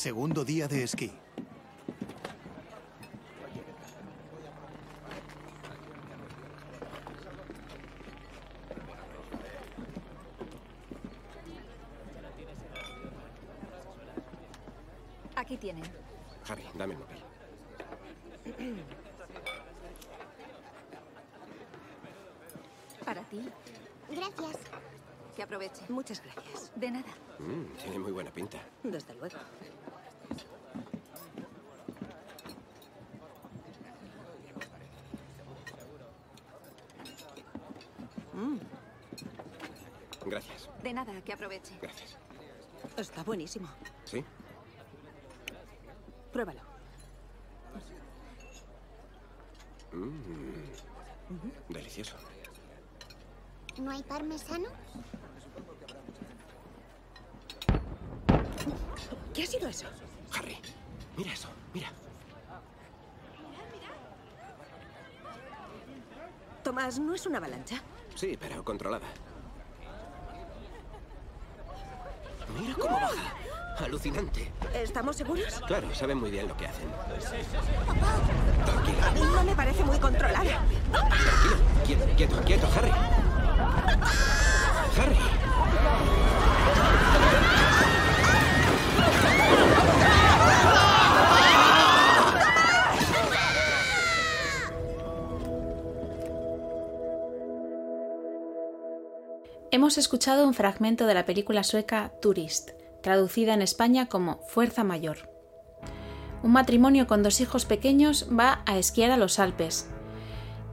Segundo día de esquí. Aquí tienen. Harry, dame el móvil. Para ti. Gracias. Que aproveche. Muchas gracias. De nada. Mm, tiene muy buena pinta. Desde luego. Gracias. De nada, que aproveche. Gracias. Está buenísimo. ¿Sí? Pruébalo. Delicioso. ¿No hay parmesano? ¿Qué ha sido eso? Harry, mira eso, mira. Tomás, ¿no es una avalancha? Sí, pero controlada. Mira cómo baja. Alucinante. ¿Estamos seguros? Claro, saben muy bien lo que hacen. Tranquila, No me parece muy controlada. tranquilo. Quieto, quieto, quieto, Harry. Harry. Hemos escuchado un fragmento de la película sueca Tourist, traducida en España como Fuerza Mayor. Un matrimonio con dos hijos pequeños va a esquiar a los Alpes.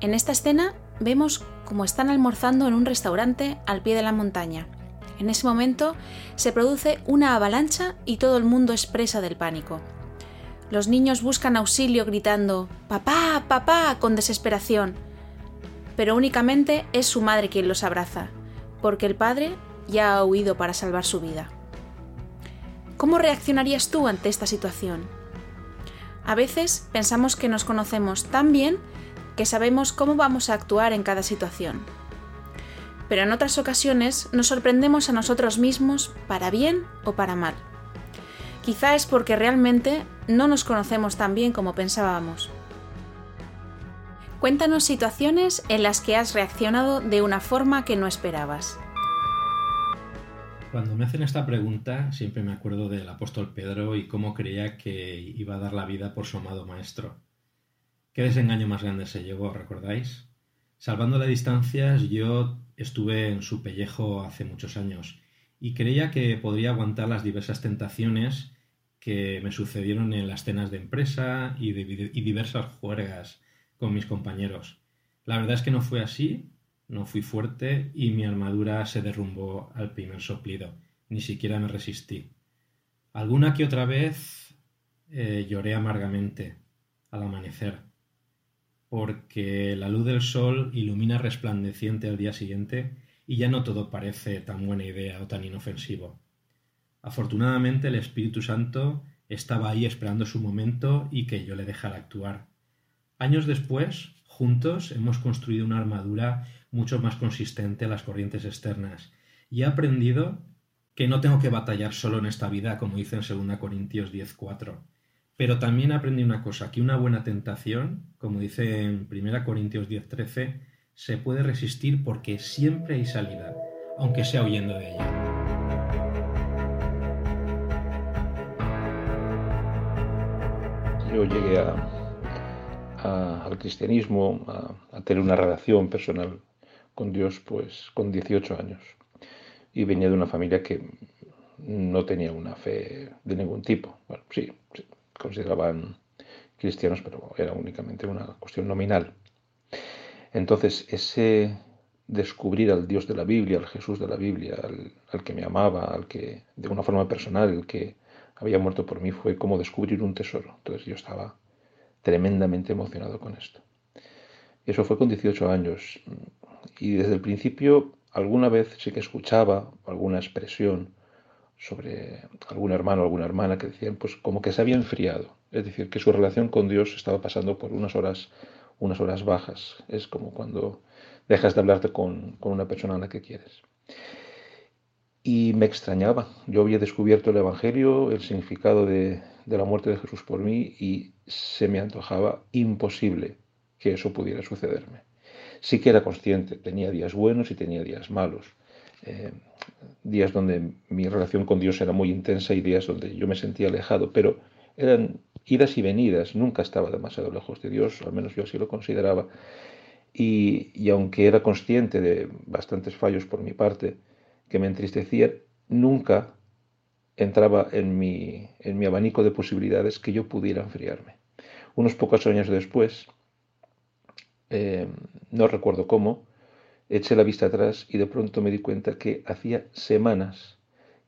En esta escena vemos cómo están almorzando en un restaurante al pie de la montaña. En ese momento se produce una avalancha y todo el mundo es presa del pánico. Los niños buscan auxilio gritando ¡Papá! ¡Papá! con desesperación. Pero únicamente es su madre quien los abraza, porque el padre ya ha huido para salvar su vida. ¿Cómo reaccionarías tú ante esta situación? A veces pensamos que nos conocemos tan bien que sabemos cómo vamos a actuar en cada situación. Pero en otras ocasiones nos sorprendemos a nosotros mismos para bien o para mal. Quizá es porque realmente no nos conocemos tan bien como pensábamos. Cuéntanos situaciones en las que has reaccionado de una forma que no esperabas. Cuando me hacen esta pregunta, siempre me acuerdo del apóstol Pedro y cómo creía que iba a dar la vida por su amado maestro. ¿Qué desengaño más grande se llevó, recordáis? Salvando las distancias, yo estuve en su pellejo hace muchos años y creía que podría aguantar las diversas tentaciones que me sucedieron en las cenas de empresa y, y diversas juergas con mis compañeros. La verdad es que no fue así, no fui fuerte y mi armadura se derrumbó al primer soplido. Ni siquiera me resistí. Alguna que otra vez eh, lloré amargamente al amanecer, porque la luz del sol ilumina resplandeciente al día siguiente y ya no todo parece tan buena idea o tan inofensivo. Afortunadamente el Espíritu Santo estaba ahí esperando su momento y que yo le dejara actuar. Años después, juntos hemos construido una armadura mucho más consistente a las corrientes externas y he aprendido que no tengo que batallar solo en esta vida, como dice en 2 Corintios 10.4. Pero también aprendí una cosa, que una buena tentación, como dice en 1 Corintios 10.13, se puede resistir porque siempre hay salida, aunque sea huyendo de ella. yo llegué al cristianismo, a, tener una relación personal con Dios, pues con 18 años. Y venía de una familia que no tenía una fe de ningún tipo. Bueno, sí, consideraban cristianos, pero era únicamente una cuestión nominal. Entonces, ese descubrir al Dios de la Biblia, al Jesús de la Biblia, al, al, que me amaba, al que de una forma personal, el que había muerto por mí, fue como descubrir un tesoro. Entonces yo estaba tremendamente emocionado con esto. Eso fue con 18 años. Y desde el principio, alguna vez sí que escuchaba alguna expresión sobre algún hermano o alguna hermana que decían, pues como que se había enfriado. Es decir, que su relación con Dios estaba pasando por unas horas, unas horas bajas. Es como cuando dejas de hablarte con, con una persona a la que quieres. Y me extrañaba. Yo había descubierto el Evangelio, el significado de, la muerte de Jesús por mí y se me antojaba imposible que eso pudiera sucederme. Sí que era consciente, tenía días buenos y tenía días malos. Eh, días donde mi relación con Dios era muy intensa y días donde yo me sentía alejado, pero eran idas y venidas, nunca estaba demasiado lejos de Dios, al menos yo así lo consideraba. Y, aunque era consciente de bastantes fallos por mi parte que me entristecían, nunca entraba en mi, en mi abanico de posibilidades que yo pudiera enfriarme. Unos pocos años después, eh, no recuerdo cómo, eché la vista atrás y de pronto me di cuenta que hacía semanas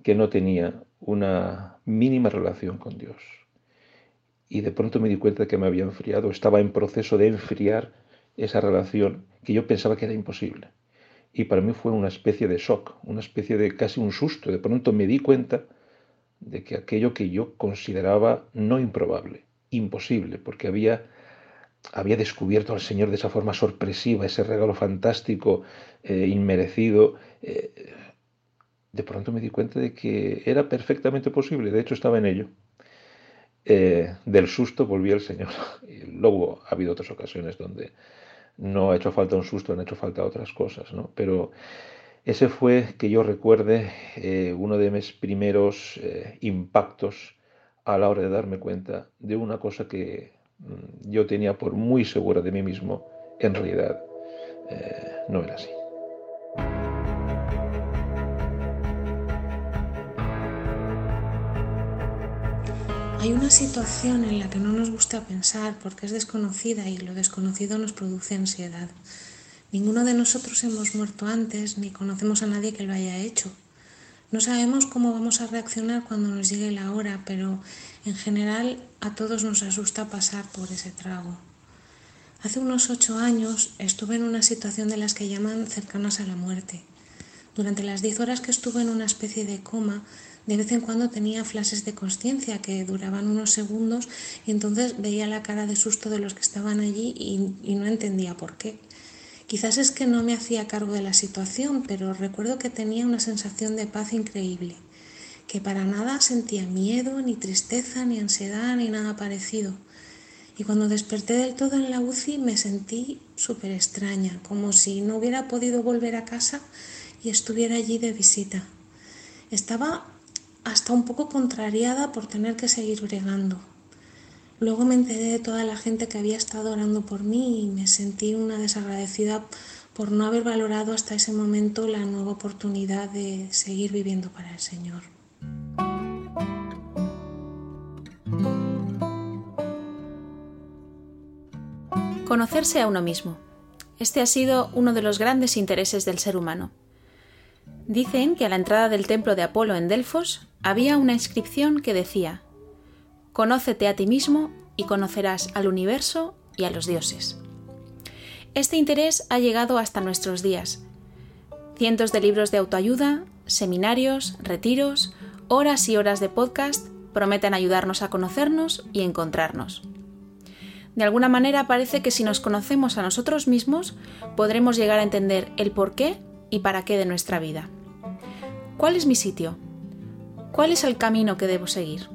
que no tenía una mínima relación con Dios. Y de pronto me di cuenta que me había enfriado, estaba en proceso de enfriar esa relación que yo pensaba que era imposible. Y para mí fue una especie de shock, una especie de casi un susto. De pronto me di cuenta de que aquello que yo consideraba no improbable, imposible, porque había, había descubierto al Señor de esa forma sorpresiva, ese regalo fantástico, eh, inmerecido, eh, de pronto me di cuenta de que era perfectamente posible, de hecho estaba en ello. Eh, del susto volví al Señor. Luego ha habido otras ocasiones donde no ha hecho falta un susto, han hecho falta otras cosas, ¿no? Pero ese fue, que yo recuerde, eh, uno de mis primeros eh, impactos a la hora de darme cuenta de una cosa que mm, yo tenía por muy segura de mí mismo, en realidad eh, no era así. Hay una situación en la que no nos gusta pensar porque es desconocida y lo desconocido nos produce ansiedad. Ninguno de nosotros hemos muerto antes ni conocemos a nadie que lo haya hecho. No sabemos cómo vamos a reaccionar cuando nos llegue la hora, pero en general a todos nos asusta pasar por ese trago. Hace unos ocho años estuve en una situación de las que llaman cercanas a la muerte. Durante las diez horas que estuve en una especie de coma, de vez en cuando tenía flashes de conciencia que duraban unos segundos y entonces veía la cara de susto de los que estaban allí y, no entendía por qué. Quizás es que no me hacía cargo de la situación, pero recuerdo que tenía una sensación de paz increíble, que para nada sentía miedo, ni tristeza, ni ansiedad, ni nada parecido. Y cuando desperté del todo en la UCI me sentí súper extraña, como si no hubiera podido volver a casa y estuviera allí de visita. Estaba hasta un poco contrariada por tener que seguir bregando. Luego me enteré de toda la gente que había estado orando por mí y me sentí una desagradecida por no haber valorado hasta ese momento la nueva oportunidad de seguir viviendo para el Señor. Conocerse a uno mismo. Este ha sido uno de los grandes intereses del ser humano. Dicen que a la entrada del templo de Apolo en Delfos había una inscripción que decía, Conócete a ti mismo y conocerás al universo y a los dioses. Este interés ha llegado hasta nuestros días. Cientos de libros de autoayuda, seminarios, retiros, horas y horas de podcast prometen ayudarnos a conocernos y encontrarnos. De alguna manera parece que si nos conocemos a nosotros mismos podremos llegar a entender el porqué y para qué de nuestra vida. ¿Cuál es mi sitio? ¿Cuál es el camino que debo seguir?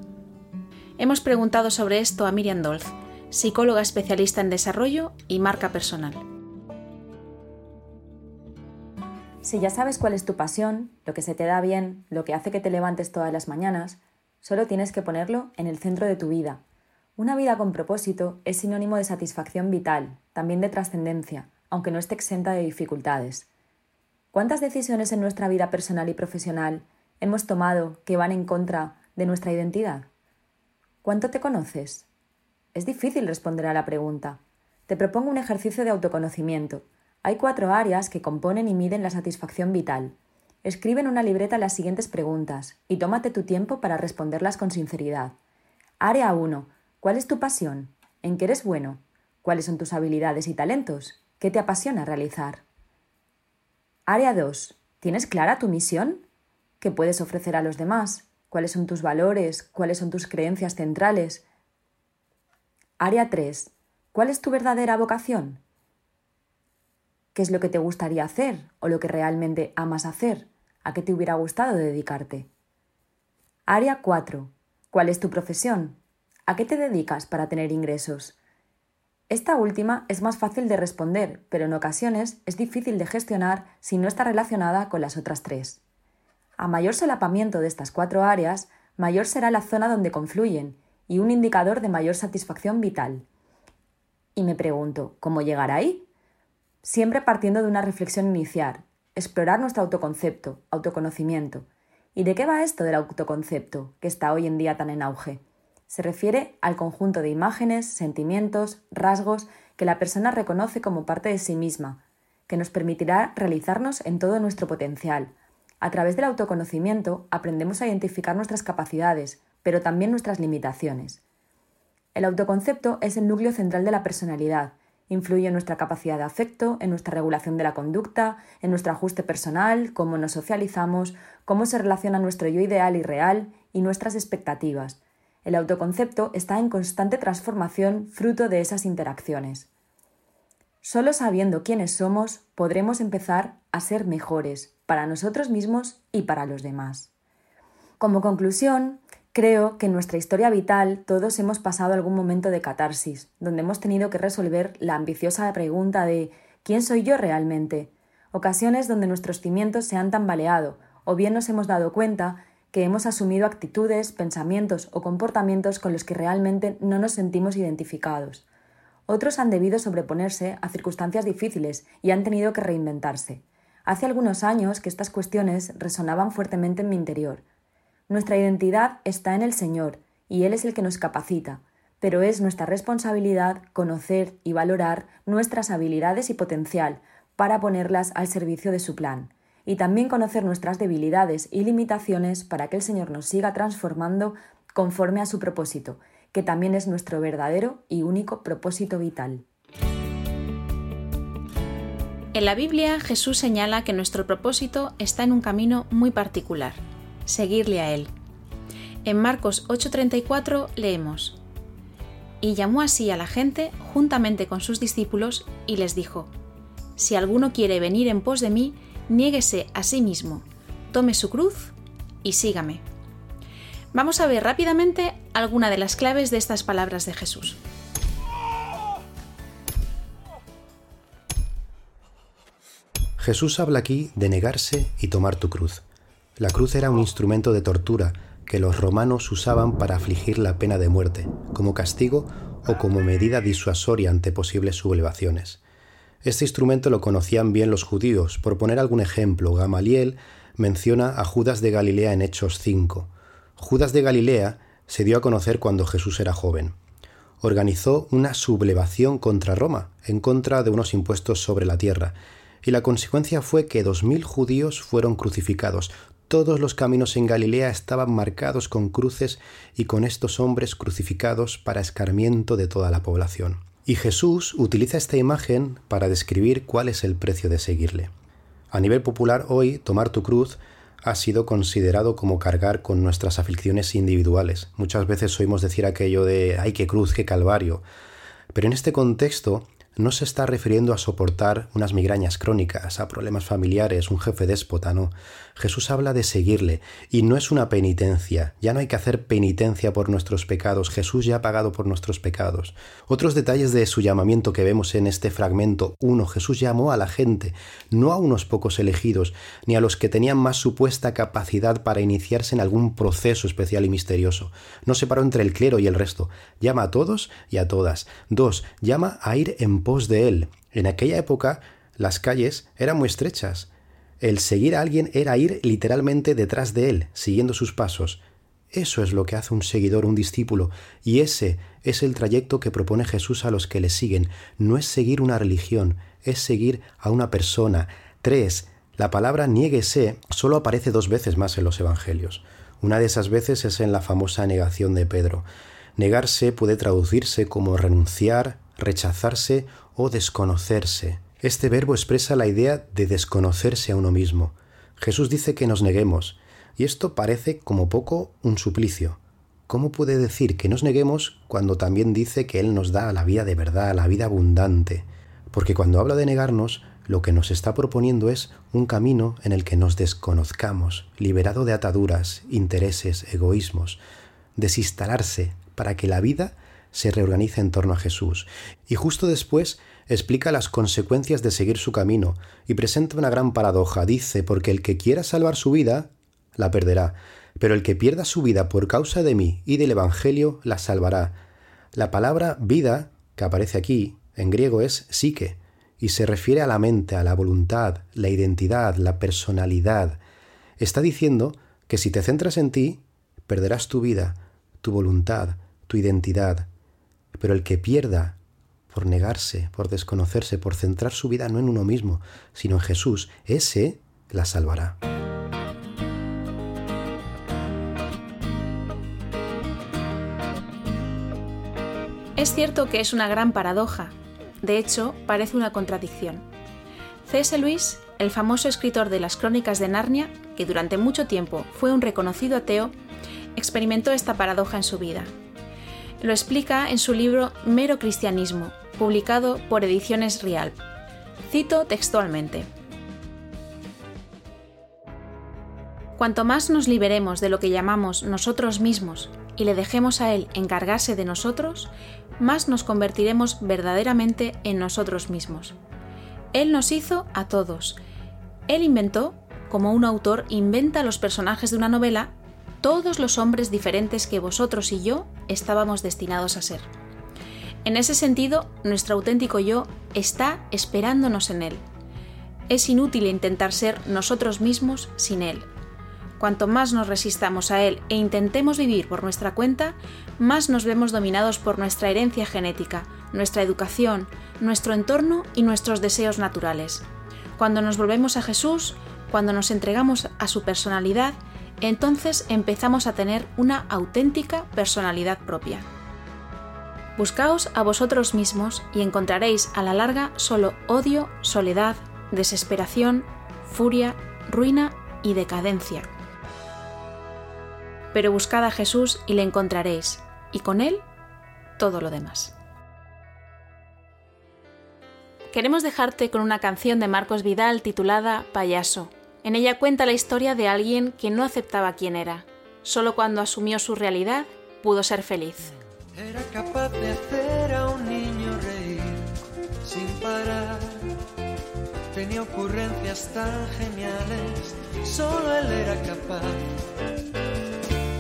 Hemos preguntado sobre esto a Miriam Dolz, psicóloga especialista en desarrollo y marca personal. Si ya sabes cuál es tu pasión, lo que se te da bien, lo que hace que te levantes todas las mañanas, solo tienes que ponerlo en el centro de tu vida, Una vida con propósito es sinónimo de satisfacción vital, también de trascendencia, aunque no esté exenta de dificultades. ¿Cuántas decisiones en nuestra vida personal y profesional hemos tomado que van en contra de nuestra identidad? ¿Cuánto te conoces? Es difícil responder a la pregunta. Te propongo un ejercicio de autoconocimiento. Hay cuatro áreas que componen y miden la satisfacción vital. Escribe en una libreta las siguientes preguntas y tómate tu tiempo para responderlas con sinceridad. Área 1. ¿Cuál es tu pasión? ¿En qué eres bueno? ¿Cuáles son tus habilidades y talentos? ¿Qué te apasiona realizar? Área 2. ¿Tienes clara tu misión? ¿Qué puedes ofrecer a los demás? ¿Cuáles son tus valores? ¿Cuáles son tus creencias centrales? Área 3. ¿Cuál es tu verdadera vocación? ¿Qué es lo que te gustaría hacer o lo que realmente amas hacer? ¿A qué te hubiera gustado dedicarte? Área 4. ¿Cuál es tu profesión? ¿A qué te dedicas para tener ingresos? Esta última es más fácil de responder, pero en ocasiones es difícil de gestionar si no está relacionada con las otras tres. A mayor solapamiento de estas cuatro áreas, mayor será la zona donde confluyen y un indicador de mayor satisfacción vital. Y me pregunto, ¿cómo llegar ahí? Siempre partiendo de una reflexión inicial, explorar nuestro autoconcepto, autoconocimiento. ¿Y de qué va esto del autoconcepto, que está hoy en día tan en auge? Se refiere al conjunto de imágenes, sentimientos, rasgos que la persona reconoce como parte de sí misma, que nos permitirá realizarnos en todo nuestro potencial. A través del autoconocimiento aprendemos a identificar nuestras capacidades, pero también nuestras limitaciones. El autoconcepto es el núcleo central de la personalidad Influye en nuestra capacidad de afecto, en nuestra regulación de la conducta, en nuestro ajuste personal, cómo nos socializamos, cómo se relaciona nuestro yo ideal y real y nuestras expectativas. El autoconcepto está en constante transformación fruto de esas interacciones. Solo sabiendo quiénes somos podremos empezar a ser mejores para nosotros mismos y para los demás. Como conclusión, Creo que en nuestra historia vital todos hemos pasado algún momento de catarsis, donde hemos tenido que resolver la ambiciosa pregunta de ¿quién soy yo realmente? Ocasiones donde nuestros cimientos se han tambaleado, o bien nos hemos dado cuenta que hemos asumido actitudes, pensamientos o comportamientos con los que realmente no nos sentimos identificados. Otros han debido sobreponerse a circunstancias difíciles y han tenido que reinventarse. Hace algunos años que estas cuestiones resonaban fuertemente en mi interior, nuestra identidad está en el Señor, y Él es el que nos capacita, pero es nuestra responsabilidad conocer y valorar nuestras habilidades y potencial para ponerlas al servicio de su plan, y también conocer nuestras debilidades y limitaciones para que el Señor nos siga transformando conforme a su propósito, que también es nuestro verdadero y único propósito vital. En la Biblia Jesús señala que nuestro propósito está en un camino muy particular seguirle a Él. En Marcos 8:34 leemos, Y llamó así a la gente juntamente con sus discípulos y les dijo, Si alguno quiere venir en pos de mí, niéguese a sí mismo, tome su cruz y sígame. Vamos a ver rápidamente alguna de las claves de estas palabras de Jesús. Jesús habla aquí de negarse y tomar tu cruz. La cruz era un instrumento de tortura que los romanos usaban para afligir la pena de muerte, como castigo o como medida disuasoria ante posibles sublevaciones. Este instrumento lo conocían bien los judíos. Por poner algún ejemplo, Gamaliel menciona a Judas de Galilea en Hechos 5. Judas de Galilea se dio a conocer cuando Jesús era joven. Organizó una sublevación contra Roma, en contra de unos impuestos sobre la tierra, y la consecuencia fue que dos mil judíos fueron crucificados, todos los caminos en Galilea estaban marcados con cruces y con estos hombres crucificados para escarmiento de toda la población. Y Jesús utiliza esta imagen para describir cuál es el precio de seguirle. A nivel popular hoy, tomar tu cruz ha sido considerado como cargar con nuestras aflicciones individuales. Muchas veces oímos decir aquello de ¡ay, qué cruz, qué calvario! Pero en este contexto, no se está refiriendo a soportar unas migrañas crónicas, a problemas familiares, un jefe déspota, no. Jesús habla de seguirle y no es una penitencia. Ya no hay que hacer penitencia por nuestros pecados. Jesús ya ha pagado por nuestros pecados. Otros detalles de su llamamiento que vemos en este fragmento. Uno, Jesús llamó a la gente, no a unos pocos elegidos, ni a los que tenían más supuesta capacidad para iniciarse en algún proceso especial y misterioso. No separó entre el clero y el resto. Llama a todos y a todas. Dos, llama a ir en pos de él. En aquella época las calles eran muy estrechas. El seguir a alguien era ir literalmente detrás de él, siguiendo sus pasos. Eso es lo que hace un seguidor, un discípulo, y ese es el trayecto que propone Jesús a los que le siguen. No es seguir una religión, es seguir a una persona. Tres, la palabra niéguese solo aparece dos veces más en los Evangelios. Una de esas veces es en la famosa negación de Pedro. Negarse puede traducirse como renunciar, rechazarse o desconocerse. Este verbo expresa la idea de desconocerse a uno mismo. Jesús dice que nos neguemos, y esto parece como poco un suplicio. ¿Cómo puede decir que nos neguemos cuando también dice que Él nos da la vida de verdad, la vida abundante? Porque cuando habla de negarnos, lo que nos está proponiendo es un camino en el que nos desconozcamos, liberado de ataduras, intereses, egoísmos, desinstalarse para que la vida se reorganiza en torno a Jesús y justo después explica las consecuencias de seguir su camino y presenta una gran paradoja. Dice, porque el que quiera salvar su vida, la perderá, pero el que pierda su vida por causa de mí y del Evangelio, la salvará. La palabra vida, que aparece aquí, en griego es psique, y se refiere a la mente, a la voluntad, la identidad, la personalidad. Está diciendo que si te centras en ti, perderás tu vida, tu voluntad, tu identidad, pero el que pierda por negarse, por desconocerse, por centrar su vida no en uno mismo, sino en Jesús, ese la salvará. Es cierto que es una gran paradoja. De hecho, parece una contradicción. C.S. Lewis, el famoso escritor de las Crónicas de Narnia, que durante mucho tiempo fue un reconocido ateo, experimentó esta paradoja en su vida lo explica en su libro Mero Cristianismo, publicado por Ediciones Rial. Cito textualmente. Cuanto más nos liberemos de lo que llamamos nosotros mismos y le dejemos a Él encargarse de nosotros, más nos convertiremos verdaderamente en nosotros mismos. Él nos hizo a todos. Él inventó, como un autor inventa los personajes de una novela, todos los hombres diferentes que vosotros y yo estábamos destinados a ser. En ese sentido, nuestro auténtico yo está esperándonos en Él. Es inútil intentar ser nosotros mismos sin Él. Cuanto más nos resistamos a Él e intentemos vivir por nuestra cuenta, más nos vemos dominados por nuestra herencia genética, nuestra educación, nuestro entorno y nuestros deseos naturales. Cuando nos volvemos a Jesús, cuando nos entregamos a su personalidad, entonces empezamos a tener una auténtica personalidad propia. Buscaos a vosotros mismos y encontraréis a la larga solo odio, soledad, desesperación, furia, ruina y decadencia. Pero buscad a Jesús y le encontraréis, y con él todo lo demás. Queremos dejarte con una canción de Marcos Vidal titulada Payaso, en ella cuenta la historia de alguien que no aceptaba quién era. Solo cuando asumió su realidad pudo ser feliz. Era capaz de hacer a un niño reír sin parar. Tenía ocurrencias tan geniales, solo él era capaz.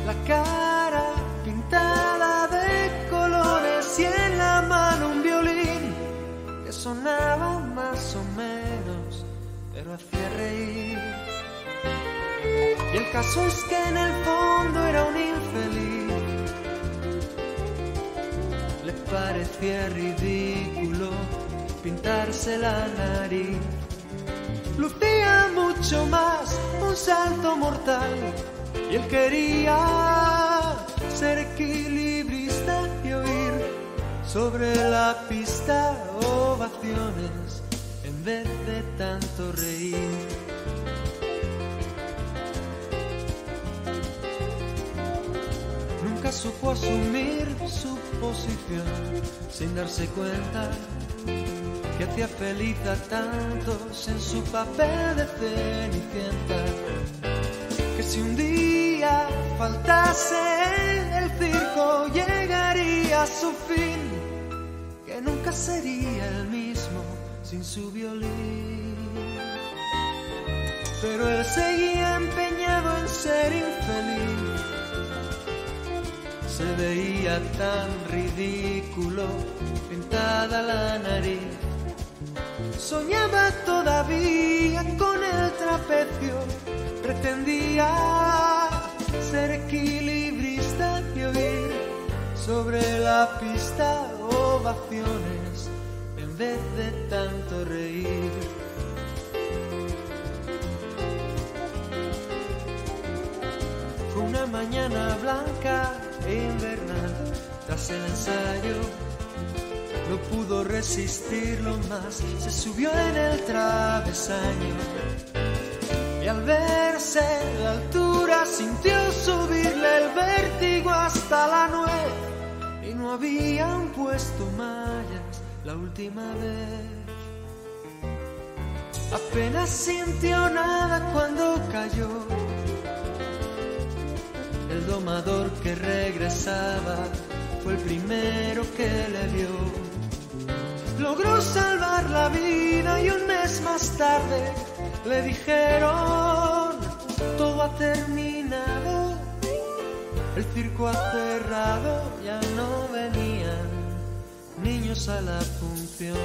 La cara pintada de colores y en la mano un violín que sonaba más o menos, pero hacía reír. Y el caso es que en el fondo era un infeliz. Parecía ridículo pintarse la nariz. Lucía mucho más un salto mortal. Y él quería ser equilibrista y oír sobre la pista ovaciones en vez de tanto reír. Supo asumir su posición sin darse cuenta que hacía feliz a tantos en su papel de cenicienta. Que si un día faltase el circo llegaría a su fin, que nunca sería el mismo sin su violín. Pero él seguía Se veía tan ridículo pintada la nariz Soñaba todavía con el trapecio, pretendía ser equilibrista y oír sobre la pista ovaciones en vez de tanto reír. Fue una mañana blanca invernal tras el ensayo no pudo resistirlo más, se subió en el travesaño y al verse en la altura sintió subirle el vértigo hasta la nuez y no habían puesto mallas la última vez. Apenas sintió nada cuando cayó. El domador que regresaba fue el primero que le vio logró salvar la vida y un mes más tarde le dijeron, todo ha terminado, el circo ha cerrado, ya no venían niños a la función.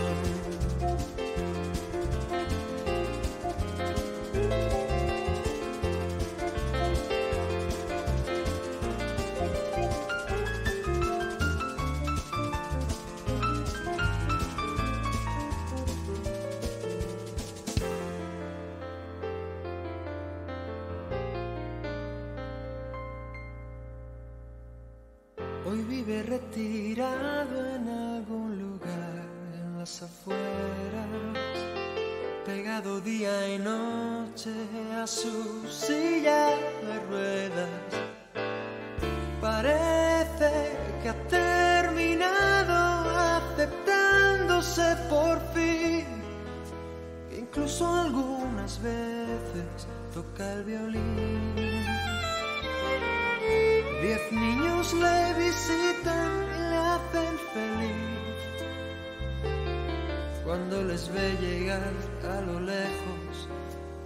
Vive retirado en algún lugar en las afueras, pegado día y noche a su silla de ruedas. Parece que ha terminado aceptándose por fin, incluso algunas veces toca el violín. Diez niños le visitan y le hacen feliz. Cuando les ve llegar a lo lejos,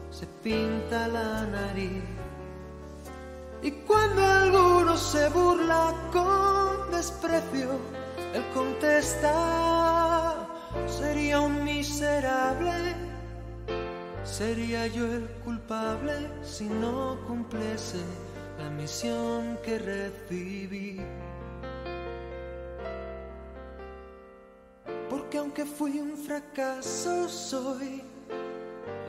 se pinta la nariz. Y cuando alguno se burla con desprecio, él contesta, sería un miserable. Sería yo el culpable si no cumpliese la misión que recibí. Porque aunque fui un fracaso, soy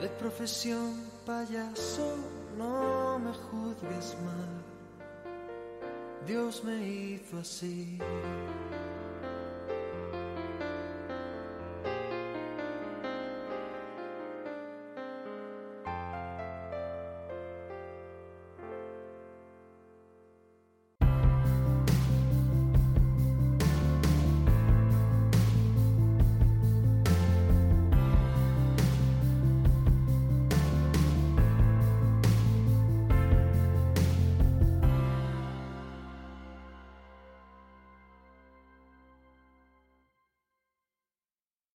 de profesión payaso, no me juzgues mal. Dios me hizo así.